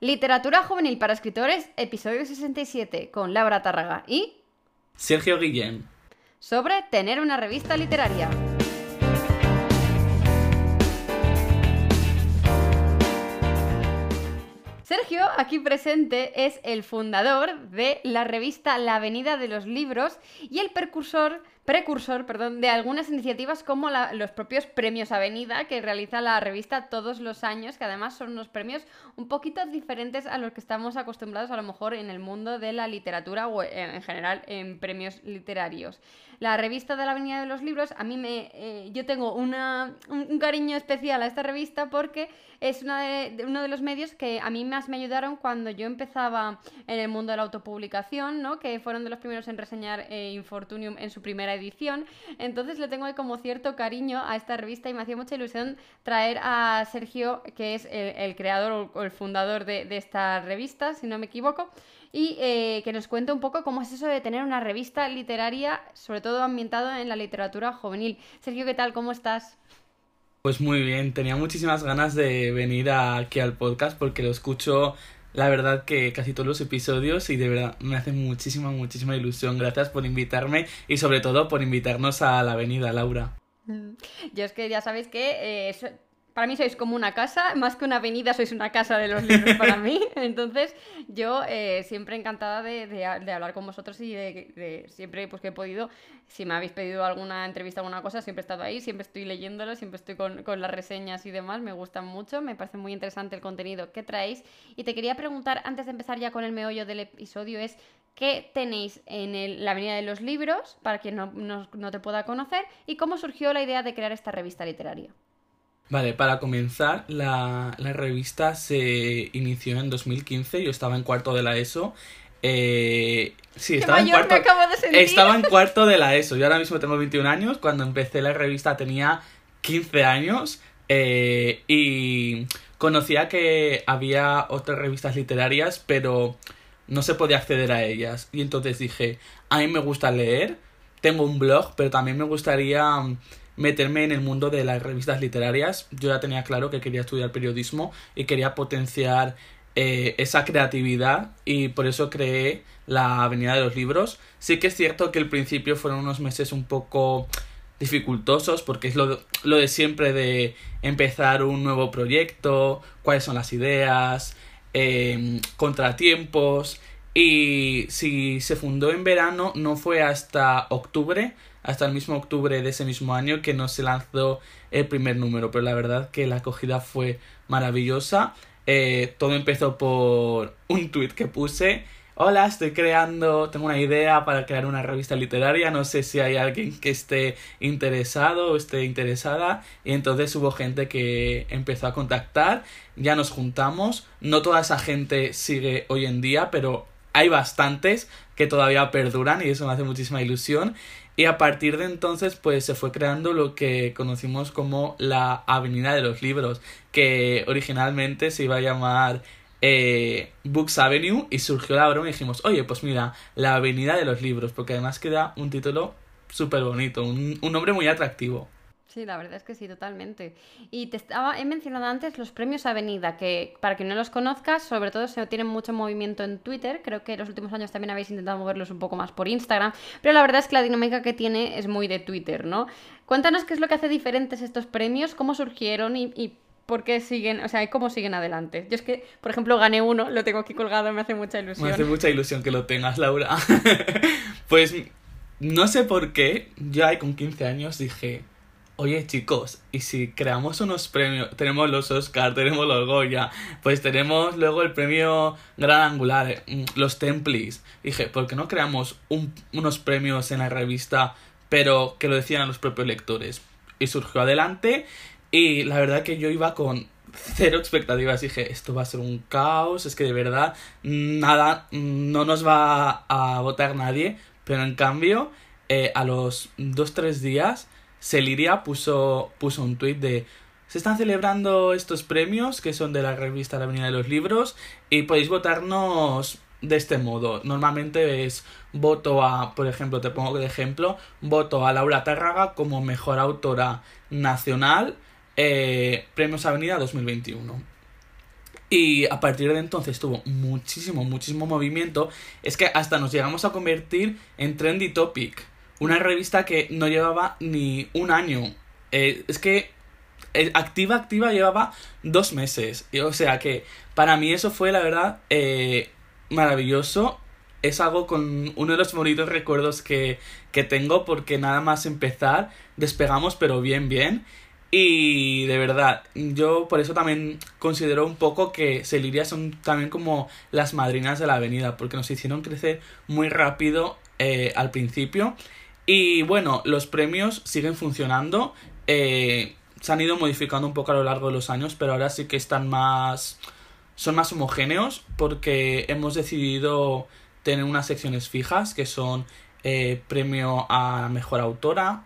Literatura juvenil para escritores, episodio 67, con Laura Tárraga y Sergio Guillén. Sobre tener una revista literaria. Sergio, aquí presente, es el fundador de la revista La Avenida de los Libros y el precursor precursor perdón, de algunas iniciativas como los propios premios Avenida que realiza la revista todos los años, que además son unos premios un poquito diferentes a los que estamos acostumbrados a lo mejor en el mundo de la literatura o en general en premios literarios. La revista de la Avenida de los Libros, a mí me... Eh, yo tengo una, un, cariño especial a esta revista porque es una de, uno de los medios que a mí más me ayudaron cuando yo empezaba en el mundo de la autopublicación, ¿no? que fueron de los primeros en reseñar eh, Infortunium en su primera edición. Entonces le tengo como cierto cariño a esta revista y me hacía mucha ilusión traer a Sergio, que es el, creador o el fundador de esta revista, si no me equivoco y eh, que nos cuente un poco cómo es eso de tener una revista literaria, sobre todo ambientado en la literatura juvenil. Sergio, ¿qué tal? ¿Cómo estás? Pues muy bien, tenía muchísimas ganas de venir aquí al podcast porque lo escucho la verdad que casi todos los episodios y de verdad me hace muchísima, muchísima ilusión. Gracias por invitarme y sobre todo por invitarnos a la avenida, Laura. Yo es que ya sabéis que eh, para mí sois como una casa, más que una avenida, sois una casa de los libros para mí. Entonces, yo eh, siempre encantada de, hablar con vosotros y de, siempre pues, que he podido, si me habéis pedido alguna entrevista, alguna cosa, siempre he estado ahí, siempre estoy leyéndolo, siempre estoy con, las reseñas y demás, me gustan mucho, me parece muy interesante el contenido que traéis. Y te quería preguntar, antes de empezar ya con el meollo del episodio, es qué tenéis en la Avenida de los Libros, para quien no, no te pueda conocer, y cómo surgió la idea de crear esta revista literaria. Vale, para comenzar, la, revista se inició en 2015, yo estaba en cuarto de la ESO. Eh, sí, estaba en cuarto. Estaba en cuarto de la ESO. Yo ahora mismo tengo 21 años. Cuando empecé la revista tenía 15 años. Eh, y conocía que había otras revistas literarias, pero no se podía acceder a ellas. Y entonces dije, a mí me gusta leer, tengo un blog, pero también me gustaría meterme en el mundo de las revistas literarias. Yo ya tenía claro que quería estudiar periodismo y quería potenciar eh, esa creatividad y por eso creé la Avenida de los Libros. Sí que es cierto que el principio fueron unos meses un poco dificultosos porque es lo, lo de siempre de empezar un nuevo proyecto, cuáles son las ideas, em, contratiempos y si se fundó en verano no fue hasta octubre hasta el mismo octubre de ese mismo año que no se lanzó el primer número, pero la verdad que la acogida fue maravillosa. Eh, todo empezó por un tweet que puse. Hola, estoy creando, tengo una idea para crear una revista literaria, no sé si hay alguien que esté interesado o esté interesada. Y entonces hubo gente que empezó a contactar, ya nos juntamos, no toda esa gente sigue hoy en día, pero hay bastantes que todavía perduran y eso me hace muchísima ilusión. Y a partir de entonces, pues se fue creando lo que conocimos como la Avenida de los Libros, que originalmente se iba a llamar eh, Books Avenue y surgió la broma y dijimos, oye, pues mira, la Avenida de los Libros, porque además queda un título súper bonito, un nombre muy atractivo. Sí, la verdad es que sí, totalmente. Y te estaba, he mencionado antes los premios Avenida, que para quien no los conozca, sobre todo se tienen mucho movimiento en Twitter. Creo que en los últimos años también habéis intentado moverlos un poco más por Instagram. Pero la verdad es que la dinámica que tiene es muy de Twitter, ¿no? Cuéntanos qué es lo que hace diferentes estos premios, cómo surgieron y, por qué siguen, o sea, cómo siguen adelante. Yo es que, por ejemplo, gané uno, lo tengo aquí colgado, me hace mucha ilusión. Me hace mucha ilusión que lo tengas, Laura. pues no sé por qué, yo ahí con 15 años dije Oye chicos, y si creamos unos premios, tenemos los Oscar, tenemos los Goya, pues tenemos luego el premio Gran Angular, mm, los Templis. Dije, ¿por qué no creamos unos premios en la revista, pero que lo decían los propios lectores? Y surgió adelante, y la verdad que yo iba con cero expectativas. Dije, esto va a ser un caos, es que de verdad nada, no nos va a votar nadie, pero en cambio, eh, a los dos, tres días Celiria puso, puso un tuit de se están celebrando estos premios que son de la revista La Avenida de los Libros y podéis votarnos de este modo. Normalmente es voto a, por ejemplo, te pongo de ejemplo, voto a Laura Tárraga como mejor autora nacional, eh, Premios Avenida 2021. Y a partir de entonces tuvo muchísimo, muchísimo movimiento. Es que hasta nos llegamos a convertir en Trendy Topic. Una revista que no llevaba ni un año. Eh, es que eh, activa, activa llevaba dos meses. o sea que para mí eso fue, la verdad, eh, maravilloso. Es algo con uno de los bonitos recuerdos que, que tengo porque nada más empezar despegamos pero bien, bien. Y de verdad, yo por eso también considero un poco que Celiria son también como las madrinas de la avenida, porque nos hicieron crecer muy rápido eh, al principio. Y bueno, los premios siguen funcionando. Eh, se han ido modificando un poco a lo largo de los años, pero ahora sí que están más. son más homogéneos porque hemos decidido tener unas secciones fijas que son eh, premio a mejor autora,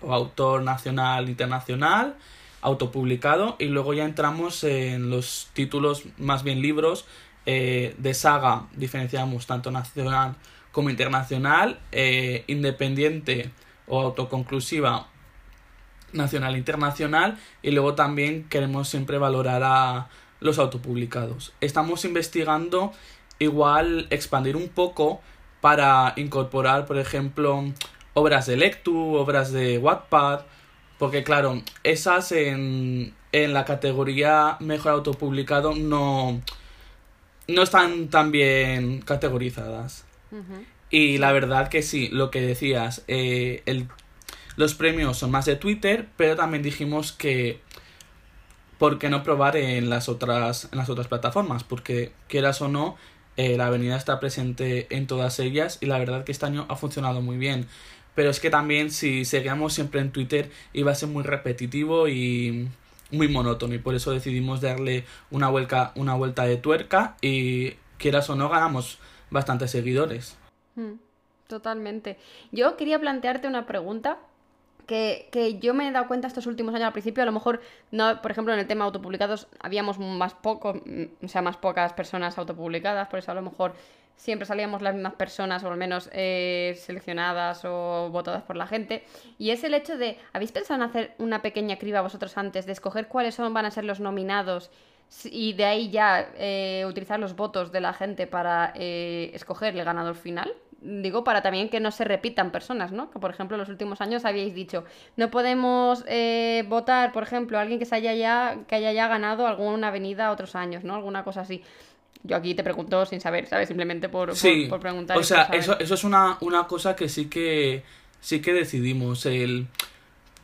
o autor nacional, internacional, autopublicado, y luego ya entramos en los títulos, más bien libros, eh, de saga, diferenciamos tanto nacional como internacional, eh, independiente o autoconclusiva nacional e internacional, y luego también queremos siempre valorar a los autopublicados. Estamos investigando igual expandir un poco para incorporar, por ejemplo, obras de Lectu, obras de Wattpad, porque claro, esas en, en la categoría mejor autopublicado no, no están tan bien categorizadas. Y la verdad que sí, lo que decías, eh, el, los premios son más de Twitter, pero también dijimos que ¿por qué no probar en las otras, en las otras plataformas? Porque quieras o no, eh, la avenida está presente en todas ellas y la verdad que este año ha funcionado muy bien. Pero es que también si seguíamos siempre en Twitter iba a ser muy repetitivo y muy monótono y por eso decidimos darle una vuelta, una vuelta de tuerca y quieras o no ganamos bastantes seguidores. Hmm, totalmente. Yo quería plantearte una pregunta que, que, yo me he dado cuenta estos últimos años al principio, a lo mejor, no, por ejemplo, en el tema autopublicados habíamos más poco, o sea, más pocas personas autopublicadas, por eso a lo mejor siempre salíamos las mismas personas, o al menos eh, seleccionadas o votadas por la gente. Y es el hecho de, ¿habéis pensado en hacer una pequeña criba vosotros antes, de escoger cuáles son, van a ser los nominados? Y de ahí ya eh, utilizar los votos de la gente para eh, escoger el ganador final digo, para también que no se repitan personas, ¿no? Que por ejemplo en los últimos años habíais dicho, no podemos votar, por ejemplo, a alguien que se haya ya, que haya ya ganado alguna avenida otros años, ¿no? Alguna cosa así. Yo aquí te pregunto sin saber, ¿sabes? Simplemente por, por, preguntar. O sea, eso, eso es una, una cosa que sí que sí que decidimos. El,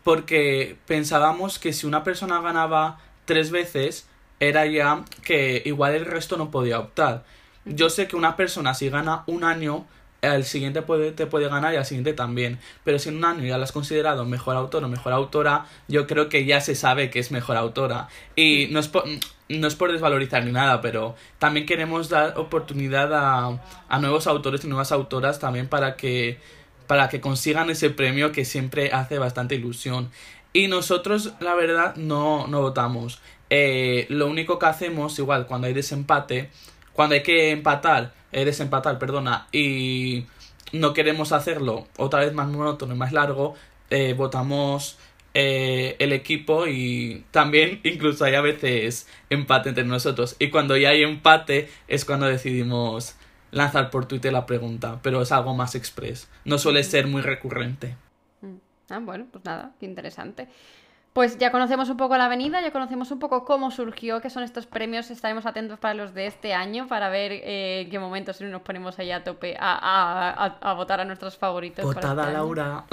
porque pensábamos que si una persona ganaba tres veces, era ya que igual el resto no podía optar. Yo sé que una persona si gana un año, el siguiente puede, te puede ganar y al siguiente también. Pero si en un año ya lo has considerado mejor autor o mejor autora, yo creo que ya se sabe que es mejor autora. Y no es por, no es por desvalorizar ni nada, pero también queremos dar oportunidad a, a nuevos autores y nuevas autoras también para que, para que consigan ese premio que siempre hace bastante ilusión. Y nosotros, la verdad, no, no votamos. Eh, lo único que hacemos, igual, cuando hay desempate, cuando hay que empatar, eh, desempatar, perdona, y no queremos hacerlo otra vez más monótono y más largo, eh, votamos eh, el equipo y también incluso hay a veces empate entre nosotros. Y cuando ya hay empate es cuando decidimos lanzar por Twitter la pregunta, pero es algo más express. No suele ser muy recurrente. Mm. Ah, bueno, pues nada, qué interesante. Pues ya conocemos un poco la avenida, ya conocemos un poco cómo surgió, qué son estos premios. Estaremos atentos para los de este año para ver eh, en qué momentos nos ponemos ahí a tope a, votar a nuestros favoritos. Votada este Laura.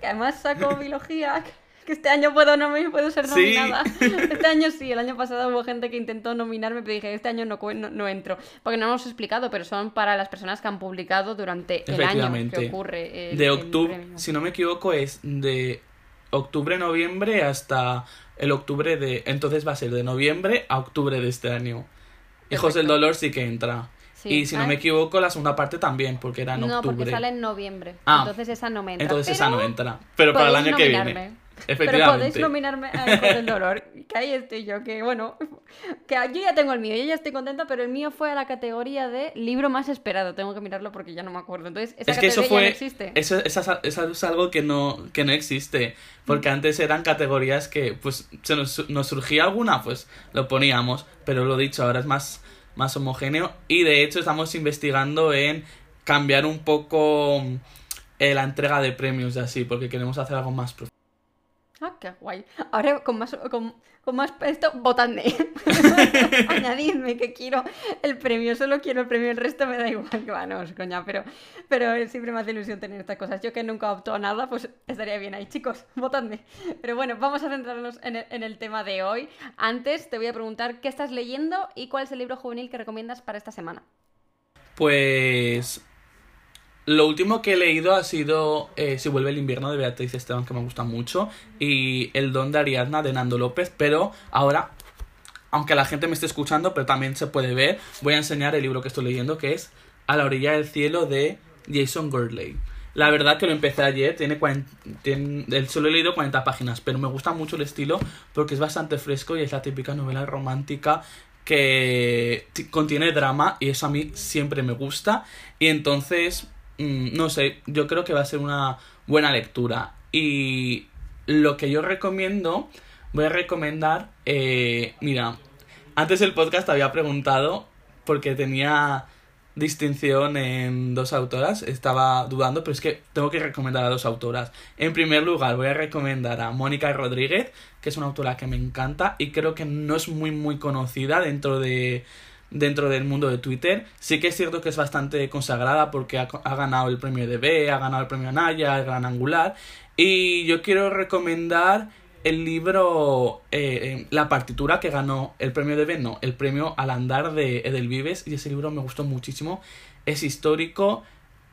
que además sacó biología. Que este año puedo, no me puedo ser nominada. Este año sí, el año pasado hubo gente que intentó nominarme, pero dije, este año no, no, entro. Porque no hemos explicado, pero son para las personas que han publicado durante el año que ocurre. de octubre, si no me equivoco, es de octubre, noviembre hasta el octubre de... Entonces va a ser de noviembre a octubre de este año. Hijos del Dolor sí que entra. Y si no me equivoco, la segunda parte también, porque era en octubre. No, porque sale en noviembre. Ah, entonces esa no me entra. Entonces esa no entra. Pero para el año que viene. Pero podéis nominarme a Hijo del Dolor. Que ahí estoy yo, que bueno, que yo ya tengo el mío, yo ya estoy contenta, pero el mío fue a la categoría de libro más esperado. Tengo que mirarlo porque ya no me acuerdo. Entonces, esa es que eso fue, no existe. Eso, es algo que no, que no existe. Porque mm. antes eran categorías que, pues, se nos, nos surgía alguna, pues lo poníamos. Pero lo dicho, ahora es más, más homogéneo. Y de hecho, estamos investigando en cambiar un poco eh, la entrega de premios y así, porque queremos hacer algo más profundo. Ah, qué guay. Ahora con más, con, más esto, votadme. Añadidme que quiero el premio, solo quiero el premio, el resto me da igual que va, no, coña, pero, pero siempre me hace ilusión tener estas cosas. Yo que nunca opto a nada, pues estaría bien ahí, chicos, votadme. Pero bueno, vamos a centrarnos en el, en el tema de hoy. Antes te voy a preguntar qué estás leyendo y cuál es el libro juvenil que recomiendas para esta semana. Pues lo último que he leído ha sido eh, Si vuelve el invierno de Beatriz Esteban, que me gusta mucho, y El don de Ariadna de Nando López, pero ahora, aunque la gente me esté escuchando, pero también se puede ver, voy a enseñar el libro que estoy leyendo, que es A la orilla del cielo de Jason Gurley. La verdad que lo empecé ayer, tiene, 40, tiene solo he leído 40 páginas, pero me gusta mucho el estilo porque es bastante fresco y es la típica novela romántica que contiene drama y eso a mí siempre me gusta y entonces Mm, no sé, yo creo que va a ser una buena lectura. Y lo que yo recomiendo, voy a recomendar, eh, mira, antes el podcast había preguntado porque tenía distinción en dos autoras, estaba dudando, pero es que tengo que recomendar a dos autoras. En primer lugar, voy a recomendar a Mónica Rodríguez, que es una autora que me encanta y creo que no es muy muy conocida dentro de dentro del mundo de Twitter. Sí que es cierto que es bastante consagrada porque ha, ganado el premio de B, ha ganado el premio Naya, el Gran Angular. Y yo quiero recomendar el libro, eh, eh, la partitura que ganó el premio de B, no, el premio al andar de Edelvives. Y ese libro me gustó muchísimo. Es histórico,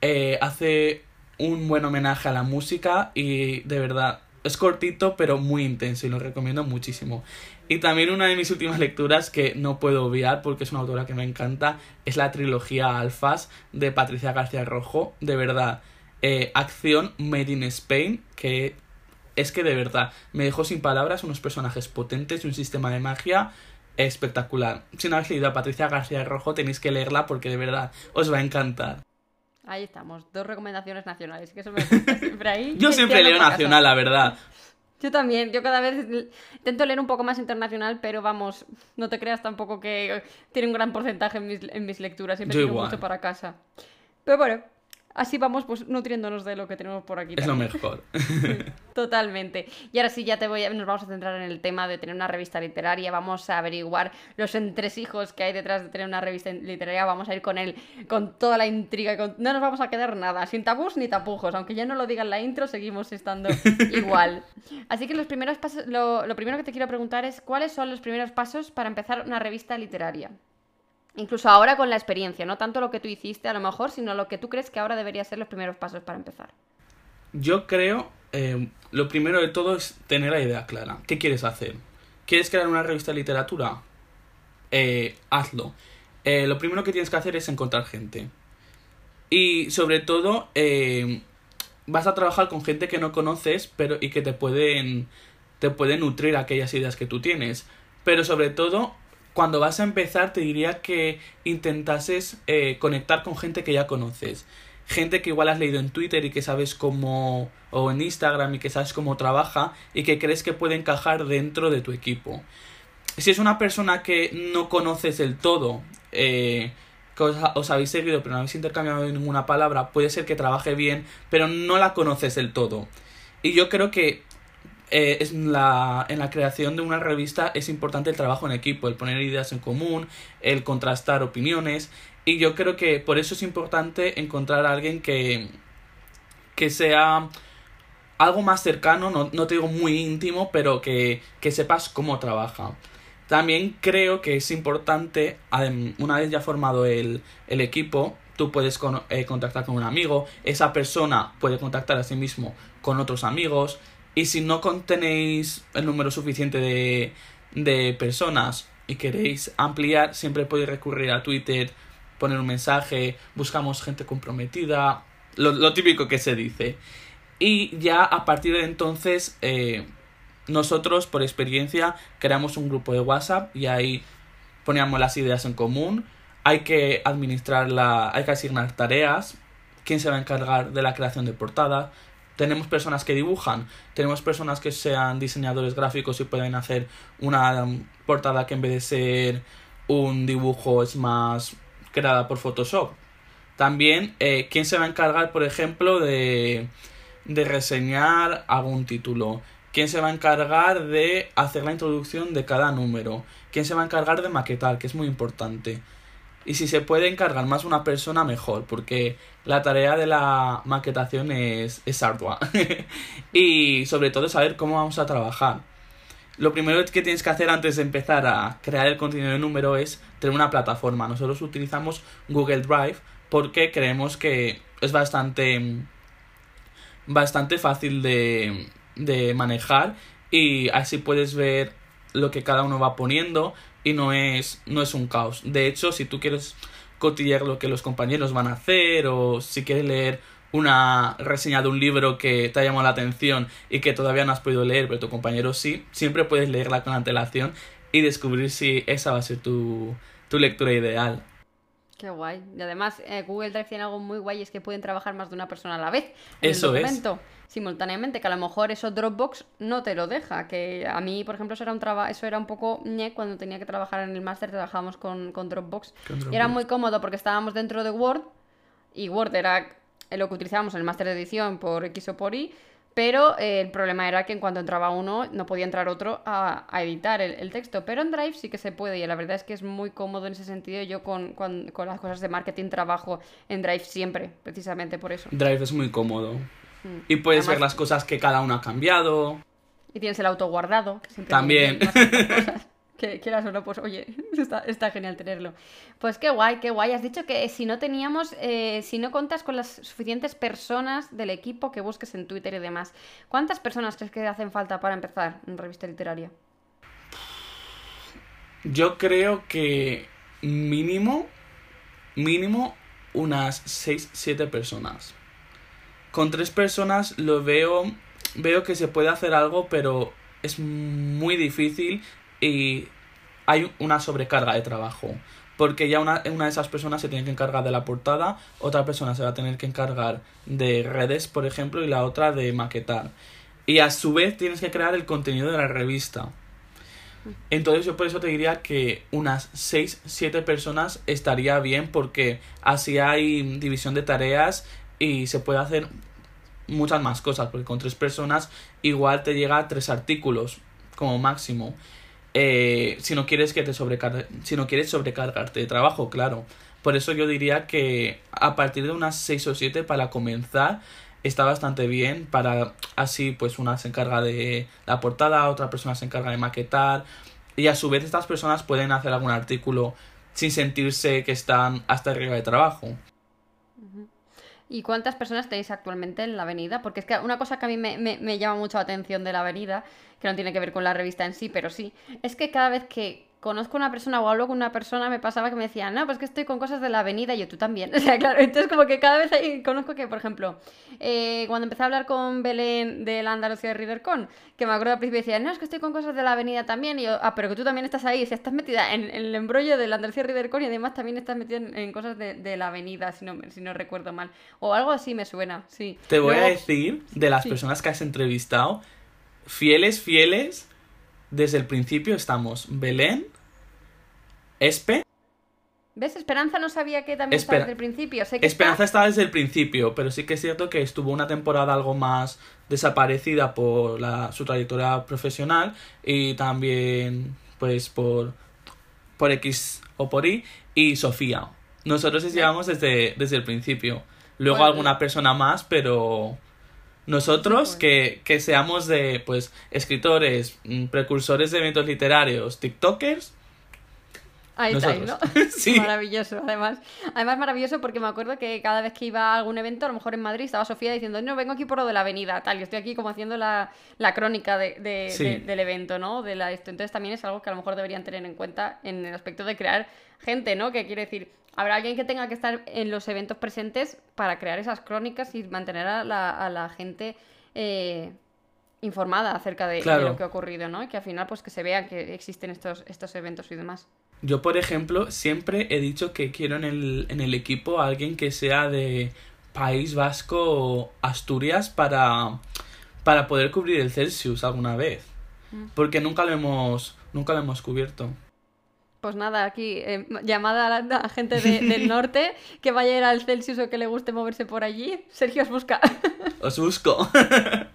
eh, hace un buen homenaje a la música y de verdad es cortito pero muy intenso y lo recomiendo muchísimo. Y también una de mis últimas lecturas que no puedo obviar porque es una autora que me encanta es la trilogía Alfas de Patricia García Rojo. De verdad, eh, acción Made in Spain que es que de verdad me dejó sin palabras unos personajes potentes y un sistema de magia espectacular. Si no habéis leído a Patricia García Rojo tenéis que leerla porque de verdad os va a encantar. Ahí estamos, dos recomendaciones nacionales, que eso me gusta siempre ahí. Yo siempre leo nacional, la verdad. Yo también, yo cada vez intento leer un poco más internacional, pero vamos, no te creas tampoco que tiene un gran porcentaje en mis, en mis lecturas, siempre tengo mucho para casa. Pero bueno, así vamos pues nutriéndonos de lo que tenemos por aquí. Es lo mejor. totalmente. Y ahora sí, ya te voy a, nos vamos a centrar en el tema de tener una revista literaria, vamos a averiguar los entresijos que hay detrás de tener una revista literaria, vamos a ir con él, con toda la intriga, no nos vamos a quedar nada, sin tabús ni tapujos, aunque ya no lo digan la intro, seguimos estando igual. Así que los primeros pasos, lo, lo primero que te quiero preguntar es, ¿cuáles son los primeros pasos para empezar una revista literaria? Incluso ahora con la experiencia, no tanto lo que tú hiciste a lo mejor, sino lo que tú crees que ahora deberían ser los primeros pasos para empezar. Yo creo, eh, lo primero de todo es tener la idea clara. ¿Qué quieres hacer? ¿Quieres crear una revista de literatura? Eh, hazlo. Eh, lo primero que tienes que hacer es encontrar gente. Y sobre todo, vas a trabajar con gente que no conoces pero, y que te pueden, te pueden nutrir aquellas ideas que tú tienes. Pero sobre todo, cuando vas a empezar te diría que intentases eh, conectar con gente que ya conoces. Gente que igual has leído en Twitter y que sabes cómo, o en Instagram y que sabes cómo trabaja y que crees que puede encajar dentro de tu equipo. Si es una persona que no conoces del todo, eh, que os, habéis seguido pero no habéis intercambiado ninguna palabra, puede ser que trabaje bien, pero no la conoces del todo. Y yo creo que eh, es la, en la creación de una revista es importante el trabajo en equipo, el poner ideas en común, el contrastar opiniones. Y yo creo que por eso es importante encontrar a alguien que, que sea algo más cercano, no, no te digo muy íntimo, pero que, que sepas cómo trabaja. También creo que es importante, una vez ya formado el, el equipo, tú puedes eh, contactar con un amigo, esa persona puede contactar a sí mismo con otros amigos, y si no contenéis el número suficiente de, de personas y queréis ampliar, siempre podéis recurrir a Twitter, poner un mensaje, buscamos gente comprometida, lo, típico que se dice. Y ya a partir de entonces, eh, nosotros, por experiencia, creamos un grupo de WhatsApp y ahí poníamos las ideas en común. Hay que administrar la, hay que asignar tareas. ¿Quién se va a encargar de la creación de portada? Tenemos personas que dibujan, tenemos personas que sean diseñadores gráficos y pueden hacer una portada que en vez de ser un dibujo es más creada por Photoshop. También, eh, ¿quién se va a encargar, por ejemplo, de, de reseñar algún título? ¿Quién se va a encargar de hacer la introducción de cada número? ¿Quién se va a encargar de maquetar? Que es muy importante. Y si se puede encargar más una persona, mejor, porque la tarea de la maquetación es, es ardua. y sobre todo saber cómo vamos a trabajar. Lo primero que tienes que hacer antes de empezar a crear el contenido de número es tener una plataforma. Nosotros utilizamos Google Drive porque creemos que es bastante bastante fácil de, de manejar y así puedes ver lo que cada uno va poniendo y no es, no es un caos. De hecho, si tú quieres cotillear lo que los compañeros van a hacer o si quieres leer una reseña de un libro que te ha llamado la atención y que todavía no has podido leer, pero tu compañero sí, siempre puedes leerla con antelación y descubrir si esa va a ser tu, tu lectura ideal. Qué guay. Y además, eh, Google Drive tiene algo muy guay, es que pueden trabajar más de una persona a la vez. eso es. Simultáneamente, que a lo mejor eso Dropbox no te lo deja. Que a mí, por ejemplo, eso era un, traba eso era un poco ñe cuando tenía que trabajar en el máster, trabajábamos con, con Dropbox. Y era muy cómodo porque estábamos dentro de Word y Word era lo que utilizábamos en el máster de edición por X o por Y pero eh, el problema era que en cuanto entraba uno no podía entrar otro a, editar el, texto. Pero en Drive sí que se puede y la verdad es que es muy cómodo en ese sentido. Yo con, con, las cosas de marketing trabajo en Drive siempre, precisamente por eso. Drive es muy cómodo. Mm. Y puedes ver las cosas que cada uno ha cambiado. Y tienes el auto guardado. Que siempre También. Que quieras o no, pues oye, está, genial tenerlo. Pues qué guay, qué guay. Has dicho que si no teníamos, eh, si no contas con las suficientes personas del equipo que busques en Twitter y demás, ¿cuántas personas crees que hacen falta para empezar en revista literaria? Yo creo que mínimo, mínimo unas 6-7 personas. Con tres personas lo veo, veo que se puede hacer algo, pero es muy difícil y hay una sobrecarga de trabajo. Porque ya una, una de esas personas se tiene que encargar de la portada, otra persona se va a tener que encargar de redes, por ejemplo, y la otra de maquetar. Y a su vez tienes que crear el contenido de la revista. Entonces yo por eso te diría que unas 6, 7 personas estaría bien porque así hay división de tareas y se puede hacer muchas más cosas porque con tres personas igual te llega a tres artículos como máximo eh, si no quieres que te sobrecargue, si no quieres sobrecargarte de trabajo, claro. Por eso yo diría que a partir de unas 6 o 7 para comenzar está bastante bien para así pues una se encarga de la portada, otra persona se encarga de maquetar y a su vez estas personas pueden hacer algún artículo sin sentirse que están hasta arriba de trabajo. ¿Y cuántas personas tenéis actualmente en la avenida? Porque es que una cosa que a mí me, me llama mucho la atención de la avenida que no tiene que ver con la revista en sí, pero sí, es que cada vez que conozco a una persona o hablo con una persona, me pasaba que me decían, no, pues que estoy con cosas de la avenida y yo tú también. O sea, claro, entonces como que cada vez hay, conozco que, por ejemplo, eh, cuando empecé a hablar con Belén de la Andalucía de ReaderCon, que me acuerdo al principio decía, no, es que estoy con cosas de la avenida también, y yo, ah, pero que tú también estás ahí, si estás metida en, el embrollo de la Andalucía de ReaderCon y además también estás metida en, cosas de, la avenida, si no, si no recuerdo mal. O algo así me suena, sí. Te voy a decir, de las personas que has entrevistado, fieles, fieles, desde el principio estamos Belén, Espe. ¿Ves? Esperanza no sabía que también estaba desde el principio. Esperanza estaba desde el principio, pero sí que es cierto que estuvo una temporada algo más desaparecida por la, su trayectoria profesional y también pues por, por X o por Y y Sofía. Nosotros llevamos desde, desde el principio. Luego alguna persona más, pero nosotros que, que seamos de pues escritores, mm, precursores de eventos literarios, TikTokers, Ahí está, ¿no? sí. Maravilloso, además. Además, maravilloso porque me acuerdo que cada vez que iba a algún evento, a lo mejor en Madrid, estaba Sofía diciendo, no, vengo aquí por lo de la avenida, tal, y estoy aquí como haciendo la, la crónica de, de, del evento, ¿no? De la, esto. Entonces también es algo que a lo mejor deberían tener en cuenta en el aspecto de crear gente, ¿no? Que quiere decir, habrá alguien que tenga que estar en los eventos presentes para crear esas crónicas y mantener a la, a la gente... Eh, informada acerca de, lo que ha ocurrido, ¿no? Y que al final, pues que se vea que existen estos, estos eventos y demás. Yo, por ejemplo, siempre he dicho que quiero en el, en el equipo a alguien que sea de País Vasco o Asturias para, para poder cubrir el Celsius alguna vez. Mm. Porque nunca lo hemos, nunca lo hemos cubierto. Pues nada, aquí eh, llamada a la gente del norte que vaya a ir al Celsius o que le guste moverse por allí. Sergio os busca. Os busco.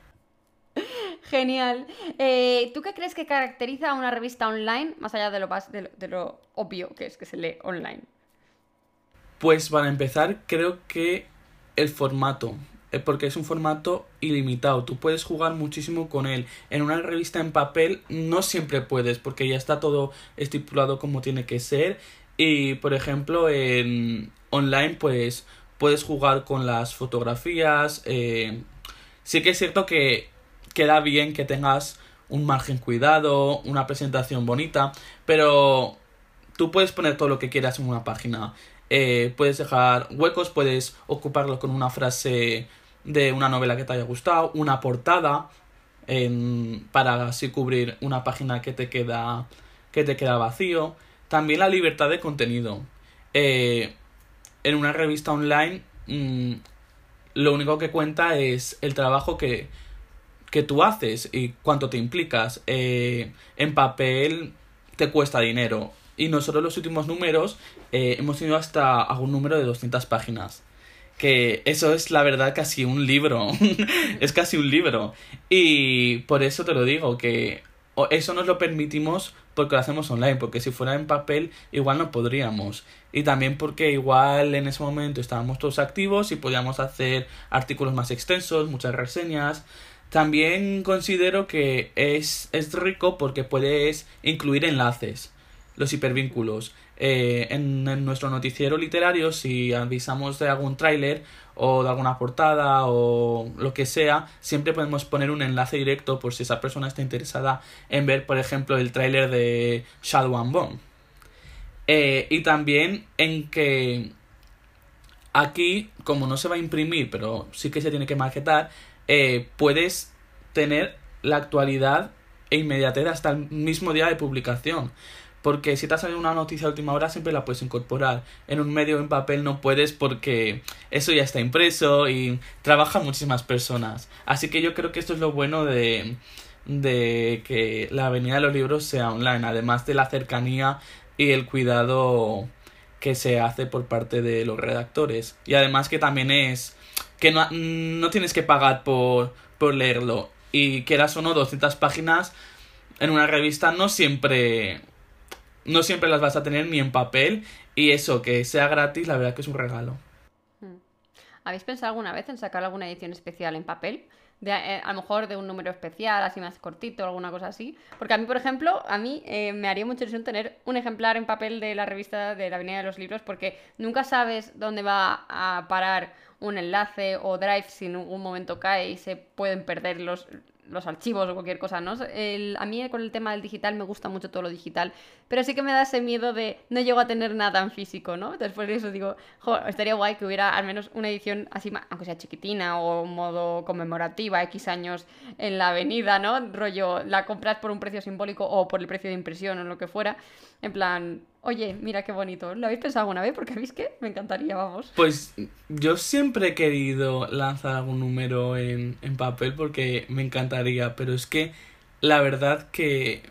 Genial. Eh, ¿Tú qué crees que caracteriza a una revista online, más allá de lo, de lo, obvio que es que se lee online? Pues para empezar, creo que el formato eh, porque es un formato ilimitado. Tú puedes jugar muchísimo con él. En una revista en papel no siempre puedes, porque ya está todo estipulado como tiene que ser. Y por ejemplo, en online, pues puedes jugar con las fotografías. Eh, sí que es cierto que queda bien que tengas un margen cuidado, una presentación bonita, pero tú puedes poner todo lo que quieras en una página. Eh, puedes dejar huecos, puedes ocuparlo con una frase de una novela que te haya gustado, una portada para así cubrir una página que te queda que te queda vacío. También la libertad de contenido. Eh, en una revista online mm, lo único que cuenta es el trabajo que, que tú haces y cuánto te implicas. Eh, en papel te cuesta dinero. Y nosotros los últimos números eh, hemos tenido hasta algún número de 200 páginas. Que eso es la verdad casi un libro. es casi un libro. Y por eso te lo digo, que eso nos lo permitimos porque lo hacemos online, porque si fuera en papel igual no podríamos. Y también porque igual en ese momento estábamos todos activos y podíamos hacer artículos más extensos, muchas reseñas. También considero que es, es rico porque puedes incluir enlaces, los hipervínculos. Eh, en, nuestro noticiero literario, si avisamos de algún tráiler o de alguna portada o lo que sea, siempre podemos poner un enlace directo por si esa persona está interesada en ver, por ejemplo, el tráiler de Shadow and Bone. Eh, y también en que aquí, como no se va a imprimir, pero sí que se tiene que maquetar, eh, puedes tener la actualidad e inmediatez hasta el mismo día de publicación. Porque si te ha salido una noticia a última hora, siempre la puedes incorporar. En un medio en papel no puedes porque eso ya está impreso y trabajan muchísimas personas. Así que yo creo que esto es lo bueno de, de que la avenida de los libros sea online, además de la cercanía y el cuidado que se hace por parte de los redactores. Y además que también es que no, no tienes que pagar por, por leerlo. Y quieras o no, 200 páginas en una revista no siempre no siempre las vas a tener ni en papel y eso, que sea gratis, la verdad que es un regalo. Hmm. ¿Habéis pensado alguna vez en sacar alguna edición especial en papel? De, eh, a lo mejor de un número especial, así más cortito, alguna cosa así. Porque a mí, por ejemplo, a mí eh, me haría mucha ilusión tener un ejemplar en papel de la revista de la Avenida de los Libros, porque nunca sabes dónde va a parar un enlace o Drive si en algún momento cae y se pueden perder los, los archivos o cualquier cosa, ¿no? a mí con el tema del digital me gusta mucho todo lo digital, pero sí que me da ese miedo de no llego a tener nada en físico, ¿no? Después de eso digo, estaría guay que hubiera al menos una edición así, aunque sea chiquitina o modo conmemorativa, X años en la avenida, ¿no? Rollo, la compras por un precio simbólico o por el precio de impresión o lo que fuera, en plan, Oye, mira qué bonito. ¿Lo habéis pensado alguna vez? Porque veis que me encantaría, vamos. Pues yo siempre he querido lanzar algún número en, en papel porque me encantaría, pero es que la verdad que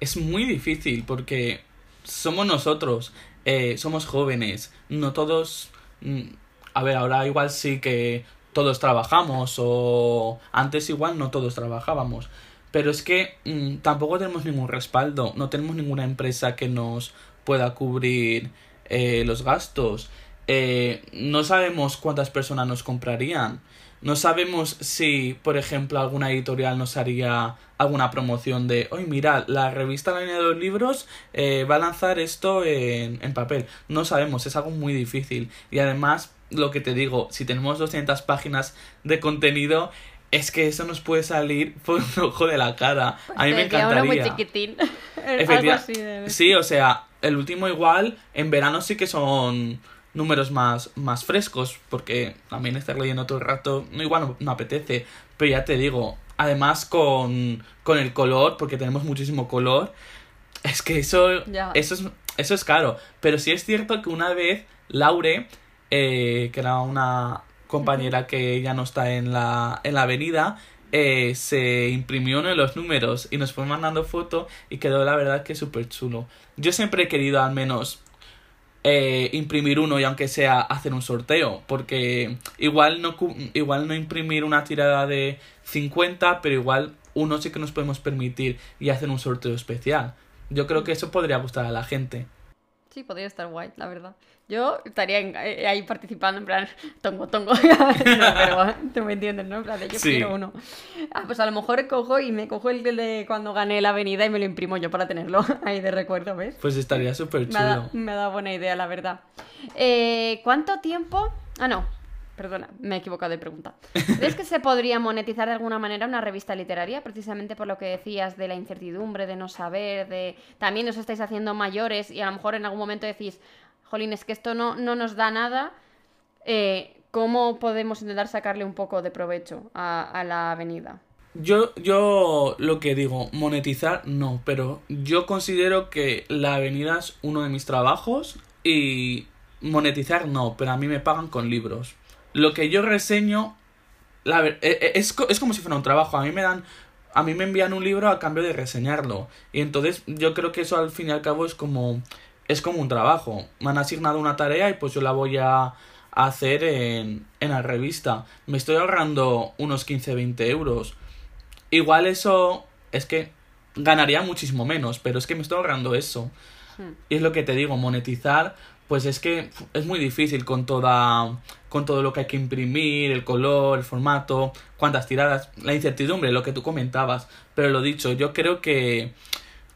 es muy difícil porque somos nosotros, eh, somos jóvenes, no todos... Mm, a ver, ahora igual sí que todos trabajamos o antes igual no todos trabajábamos. Pero es que mm, tampoco tenemos ningún respaldo, no tenemos ninguna empresa que nos pueda cubrir eh, los gastos. Eh, no sabemos cuántas personas nos comprarían. No sabemos si, por ejemplo, alguna editorial nos haría alguna promoción de, hoy mira, la revista La línea de los libros eh, va a lanzar esto en, en papel. No sabemos, es algo muy difícil. Y además, lo que te digo, si tenemos 200 páginas de contenido, es que eso nos puede salir por un ojo de la cara. a mí me encantaría. muy chiquitín. Sí, o sea, el último igual, en verano sí que son números más, más frescos, porque también estar leyendo todo el rato, no igual no, apetece, pero ya te digo, además con, con el color, porque tenemos muchísimo color, es que eso, eso, es, eso es caro. Pero sí es cierto que una vez Laure, eh, que era una compañera que ya no está en la, en la avenida, eh, se imprimió uno de los números y nos fue mandando foto y quedó la verdad que súper chulo. Yo siempre he querido al menos eh, imprimir uno y aunque sea hacer un sorteo, porque igual no, igual no imprimir una tirada de 50, pero igual uno sí que nos podemos permitir y hacer un sorteo especial. Yo creo que eso podría gustar a la gente. Sí, podría estar guay, la verdad. Yo estaría eh, ahí participando en plan, tongo, tongo. pero tú me entiendes, ¿no? En plan, yo quiero uno. Ah, pues a lo mejor cojo y me cojo el de cuando gané la avenida y me lo imprimo yo para tenerlo ahí de recuerdo, ¿ves? Pues estaría súper chulo. Me ha, dado buena idea, la verdad. Eh, ¿Cuánto tiempo? Ah, no, Perdona, me he equivocado de pregunta. ¿Crees que se podría monetizar de alguna manera una revista literaria? Precisamente por lo que decías de la incertidumbre, de no saber, de también os estáis haciendo mayores y a lo mejor en algún momento decís, jolín, es que esto no, no nos da nada. Eh, ¿Cómo podemos intentar sacarle un poco de provecho a, la avenida? Yo, yo lo que digo, monetizar no, pero yo considero que la avenida es uno de mis trabajos y monetizar no, pero a mí me pagan con libros lo que yo reseño, la e, e, es, es como si fuera un trabajo. A mí me dan a mí me envían un libro a cambio de reseñarlo. Y entonces yo creo que eso al fin y al cabo es como es como un trabajo. Me han asignado una tarea y pues yo la voy a hacer en, en la revista. Me estoy ahorrando unos 15-20 euros. Igual eso es que ganaría muchísimo menos, pero es que me estoy ahorrando eso. Y es lo que te digo, monetizar pues es que es muy difícil con toda con todo lo que hay que imprimir, el color, el formato, cuántas tiradas, la incertidumbre, lo que tú comentabas. Pero lo dicho, yo creo que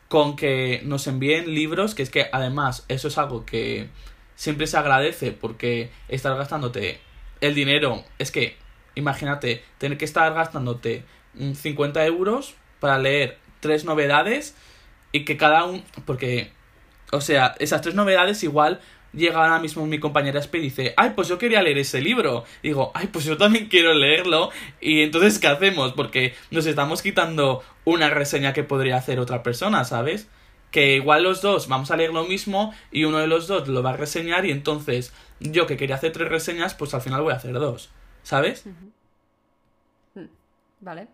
con que nos envíen libros, que es que además eso es algo que siempre se agradece porque estar gastándote el dinero, es que imagínate tener que estar gastándote 50 euros para leer tres novedades y que cada uno, porque, o sea, esas tres novedades igual llega ahora mismo mi compañera Espe y dice, ay, pues yo quería leer ese libro. digo, ay, pues yo también quiero leerlo. Y entonces, ¿qué hacemos? Porque nos estamos quitando una reseña que podría hacer otra persona, ¿sabes? Que igual los dos vamos a leer lo mismo y uno de los dos lo va a reseñar y entonces yo que quería hacer tres reseñas, pues al final voy a hacer dos, ¿sabes? Hmm. Vale.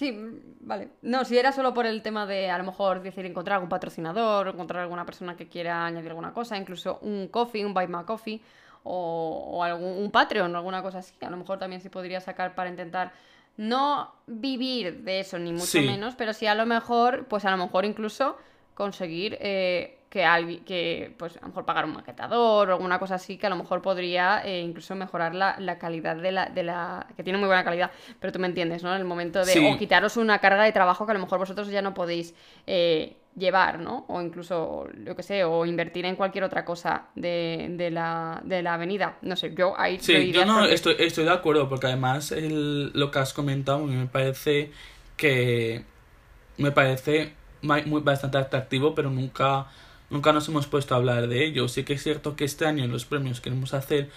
Sí, vale. No, si era solo por el tema de a lo mejor decir encontrar algún patrocinador, encontrar alguna persona que quiera añadir alguna cosa, incluso un coffee, un buy my coffee o, algún un Patreon o alguna cosa así. A lo mejor también se podría sacar para intentar no vivir de eso ni mucho menos, pero sí a lo mejor, pues a lo mejor incluso conseguir eh, que alguien, que pues a lo mejor pagar un maquetador o alguna cosa así que a lo mejor podría eh, incluso mejorar la, la, calidad de la, de la, que tiene muy buena calidad, pero tú me entiendes, ¿no? En el momento de, o quitaros una carga de trabajo que a lo mejor vosotros ya no podéis eh, llevar, ¿no? O incluso, yo que sé, o invertir en cualquier otra cosa de, de, la, de la avenida. No sé, yo ahí... Sí, yo no estoy, estoy de acuerdo, porque además el, lo que has comentado me parece que... Me parece muy, bastante atractivo, pero nunca nunca nos hemos puesto a hablar de ello. Sí que es cierto que este año en los premios queremos hacer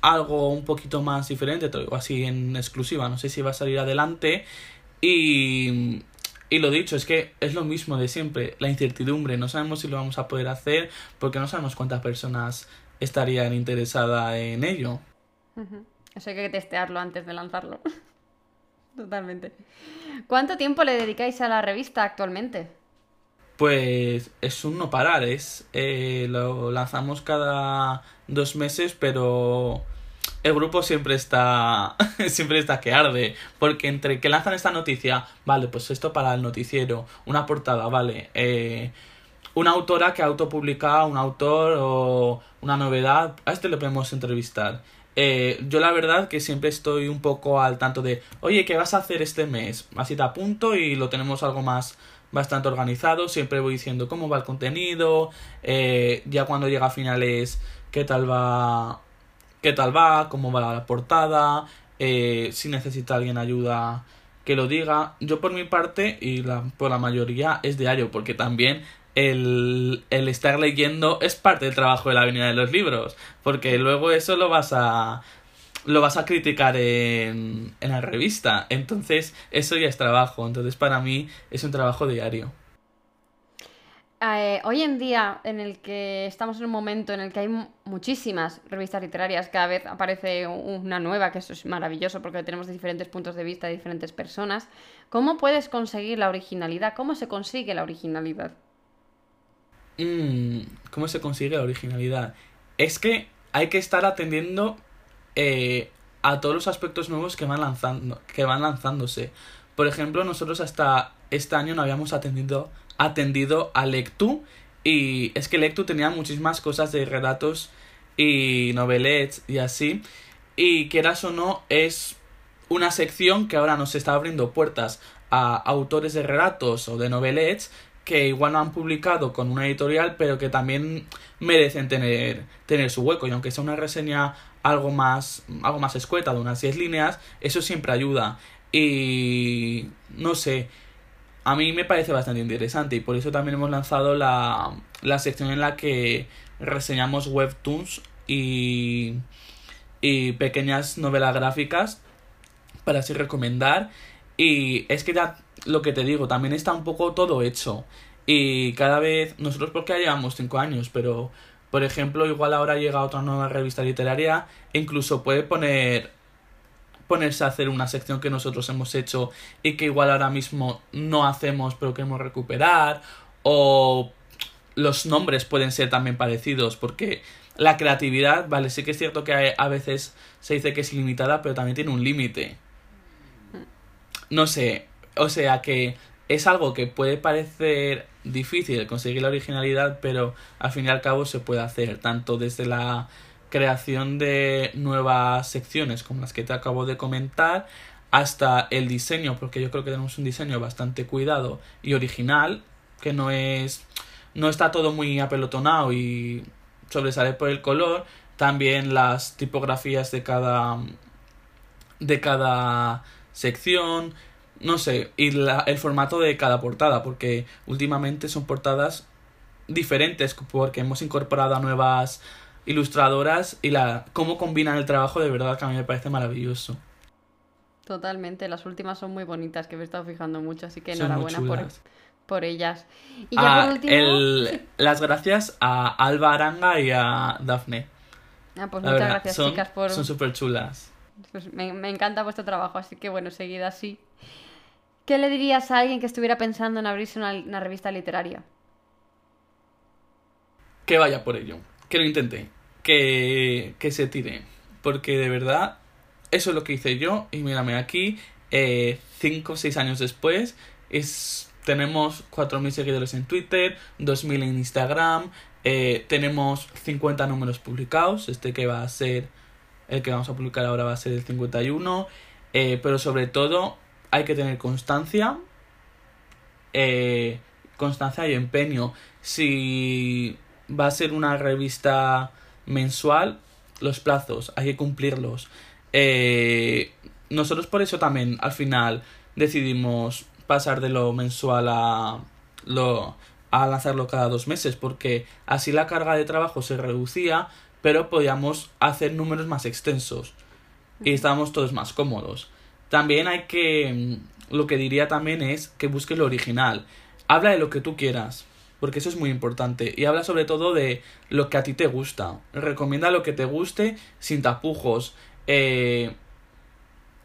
algo un poquito más diferente, o así en exclusiva, no sé si va a salir adelante. Y, y lo dicho, es que es lo mismo de siempre, la incertidumbre, no sabemos si lo vamos a poder hacer porque no sabemos cuántas personas estarían interesadas en ello. Eso hay que testearlo antes de lanzarlo. Totalmente. ¿Cuánto tiempo le dedicáis a la revista actualmente? Pues es un no parar, es eh, lo lanzamos cada dos meses, pero el grupo siempre está siempre está que arde, porque entre que lanzan esta noticia, vale, pues esto para el noticiero, una portada, vale, eh, una autora que ha autopublicado un autor o una novedad, a este le podemos entrevistar. Eh, yo la verdad que siempre estoy un poco al tanto de, oye, ¿qué vas a hacer este mes? Así te apunto y lo tenemos algo más bastante organizado, siempre voy diciendo cómo va el contenido, eh, ya cuando llega a finales, qué tal va, qué tal va, cómo va la portada, eh, si necesita alguien ayuda que lo diga. Yo por mi parte, y la, por la mayoría, es diario, porque también el, el estar leyendo es parte del trabajo de la Avenida de los Libros, porque luego eso lo vas a lo vas a criticar en, en la revista. Entonces, eso ya es trabajo. Entonces, para mí es un trabajo diario. Eh, hoy en día, en el que estamos en un momento en el que hay muchísimas revistas literarias, cada vez aparece una nueva, que eso es maravilloso porque tenemos diferentes puntos de vista de diferentes personas, ¿cómo puedes conseguir la originalidad? ¿Cómo se consigue la originalidad? Mm, ¿Cómo se consigue la originalidad? Es que hay que estar atendiendo eh, a todos los aspectos nuevos que van, lanzando, que van lanzándose. Por ejemplo, nosotros hasta este año no habíamos atendido atendido a Lectu y es que Lectu tenía muchísimas cosas de relatos y novelets y así y quieras o no es una sección que ahora nos está abriendo puertas a autores de relatos o de novelets que igual no han publicado con una editorial pero que también merecen tener, tener su hueco y aunque sea una reseña algo más algo más escueta de unas 10 líneas eso siempre ayuda. Y no sé a mí me parece bastante interesante y por eso también hemos lanzado la, la sección en la que reseñamos webtoons y, y pequeñas novelas gráficas para así recomendar. Y es que ya lo que te digo también está un poco todo hecho. Y cada vez nosotros porque ya llevamos cinco años pero por ejemplo igual ahora llega otra nueva revista literaria e incluso puede poner ponerse a hacer una sección que nosotros hemos hecho y que igual ahora mismo no hacemos pero queremos recuperar o los nombres pueden ser también parecidos porque la creatividad, vale, sí que es cierto que a veces se dice que es ilimitada pero también tiene un límite. No sé, o sea que es algo que puede parecer difícil conseguir la originalidad, pero al fin y al cabo se puede hacer, tanto desde la creación de nuevas secciones como las que te acabo de comentar, hasta el diseño, porque yo creo que tenemos un diseño bastante cuidado y original, que no es no está todo muy apelotonado y sobresale por el color, también las tipografías de cada de cada sección, no sé, y la, el formato de cada portada, porque últimamente son portadas diferentes porque hemos incorporado a nuevas ilustradoras y la cómo combinan el trabajo de verdad que a mí me parece maravilloso. Totalmente, las últimas son muy bonitas, que me he estado fijando mucho, así que enhorabuena por, por ellas. Y ya por ah, último... Las gracias a Alba Aranga y a Dafne. Ah, pues muchas gracias, chicas, por... Son súper chulas. Pues me, me encanta vuestro trabajo, así que bueno, seguid así. ¿Qué le dirías a alguien que estuviera pensando en abrirse una, revista literaria? Que vaya por ello que lo intente, que, que se tire, porque de verdad eso es lo que hice yo y mírame aquí, 5 eh, o 6 años después, es, tenemos 4.000 seguidores en Twitter, 2.000 en Instagram, eh, tenemos 50 números publicados, este que va a ser, el que vamos a publicar ahora va a ser el 51, eh, pero sobre todo hay que tener constancia, constancia y empeño. Si va a ser una revista mensual, los plazos hay que cumplirlos. Eh, nosotros por eso también al final decidimos pasar de lo mensual a lo a lanzarlo cada dos meses porque así la carga de trabajo se reducía pero podíamos hacer números más extensos y estábamos todos más cómodos también hay que lo que diría también es que busques lo original habla de lo que tú quieras porque eso es muy importante. Y habla sobre todo de lo que a ti te gusta. Recomienda lo que te guste sin tapujos. Eh,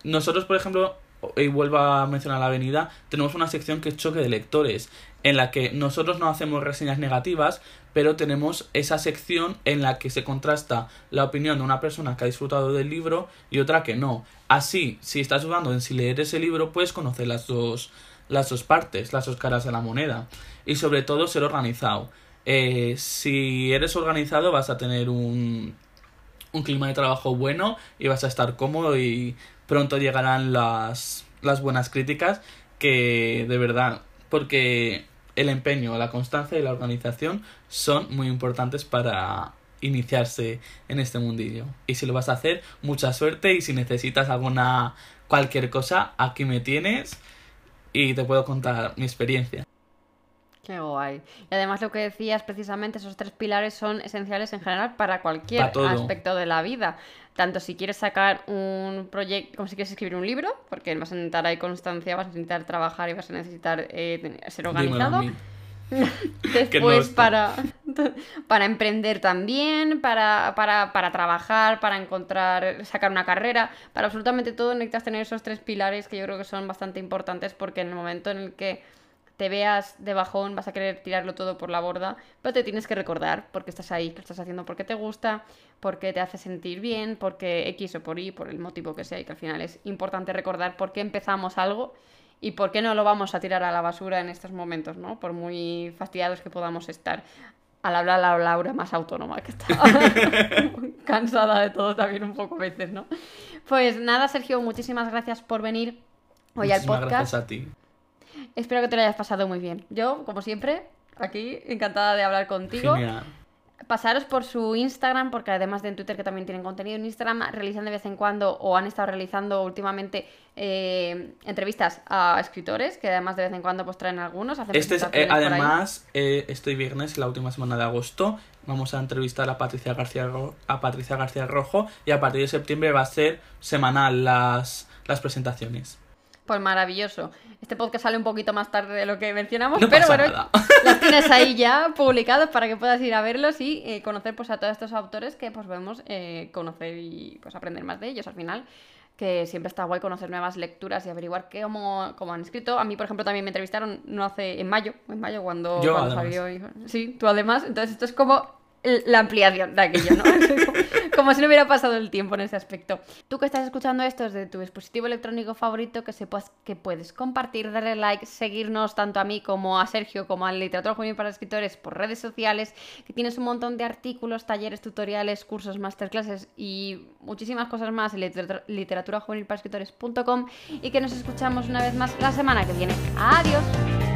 nosotros, por ejemplo, y vuelvo a mencionar la avenida, tenemos una sección que es choque de lectores, en la que nosotros no hacemos reseñas negativas, pero tenemos esa sección en la que se contrasta la opinión de una persona que ha disfrutado del libro y otra que no. Así, si estás dudando en si leer ese libro, puedes conocer las dos, las dos partes, las dos caras de la moneda. Y sobre todo ser organizado. Eh, si eres organizado vas a tener un, un clima de trabajo bueno y vas a estar cómodo y pronto llegarán las, las buenas críticas que de verdad, porque el empeño, la constancia y la organización son muy importantes para iniciarse en este mundillo. Y si lo vas a hacer, mucha suerte y si necesitas alguna cualquier cosa, aquí me tienes y te puedo contar mi experiencia. Qué guay. Y además lo que decías, precisamente esos tres pilares son esenciales en general para cualquier aspecto de la vida. tanto si quieres sacar un proyecto, como si quieres escribir un libro, porque vas a necesitar ahí constancia, vas a necesitar trabajar y vas a necesitar eh, ser organizado. Después para, para emprender también, para, para, para, trabajar, para encontrar, sacar una carrera, para absolutamente todo necesitas tener esos tres pilares que yo creo que son bastante importantes porque en el momento en el que te veas de bajón, vas a querer tirarlo todo por la borda, pero te tienes que recordar porque estás ahí, que lo estás haciendo porque te gusta, porque te hace sentir bien, porque X o por Y, por el motivo que sea, y que al final es importante recordar por qué empezamos algo y por qué no lo vamos a tirar a la basura en estos momentos, ¿no? Por muy fastidiados que podamos estar. Al hablar la Laura más autónoma, que está cansada de todo también un poco a veces, ¿no? Pues nada, Sergio, muchísimas gracias por venir hoy al podcast. Gracias a ti. Espero que te lo hayas pasado muy bien. Yo, como siempre, aquí encantada de hablar contigo. Pasaros por su Instagram, porque además de en Twitter, que también tienen contenido en Instagram, realizan de vez en cuando o han estado realizando últimamente eh, entrevistas a escritores, que además de vez en cuando pues traen algunos. este es, eh, además, eh, este viernes, la última semana de agosto, vamos a entrevistar a Patricia García, a Patricia García Rojo y a partir de septiembre va a ser semanal las, las presentaciones. Pues maravilloso. Este podcast sale un poquito más tarde de lo que mencionamos, pero bueno, las tienes ahí ya publicados para que puedas ir a verlos y eh, conocer pues a todos estos autores que pues podemos eh, conocer y pues aprender más de ellos al final que siempre está guay conocer nuevas lecturas y averiguar qué, cómo, cómo, han escrito. A mí, por ejemplo, también me entrevistaron no hace en mayo, en mayo cuando, cuando salió. Sí, tú además. Entonces esto es como la ampliación de aquello, ¿no? Como si no hubiera pasado el tiempo en ese aspecto. Tú que estás escuchando esto desde tu dispositivo electrónico favorito, que sepas que puedes compartir, darle like, seguirnos tanto a mí como a Sergio, como al Literatura Juvenil para Escritores por redes sociales, que tienes un montón de artículos, talleres, tutoriales, cursos, masterclasses y muchísimas cosas más en literatura, y que nos escuchamos una vez más la semana que viene. Adiós.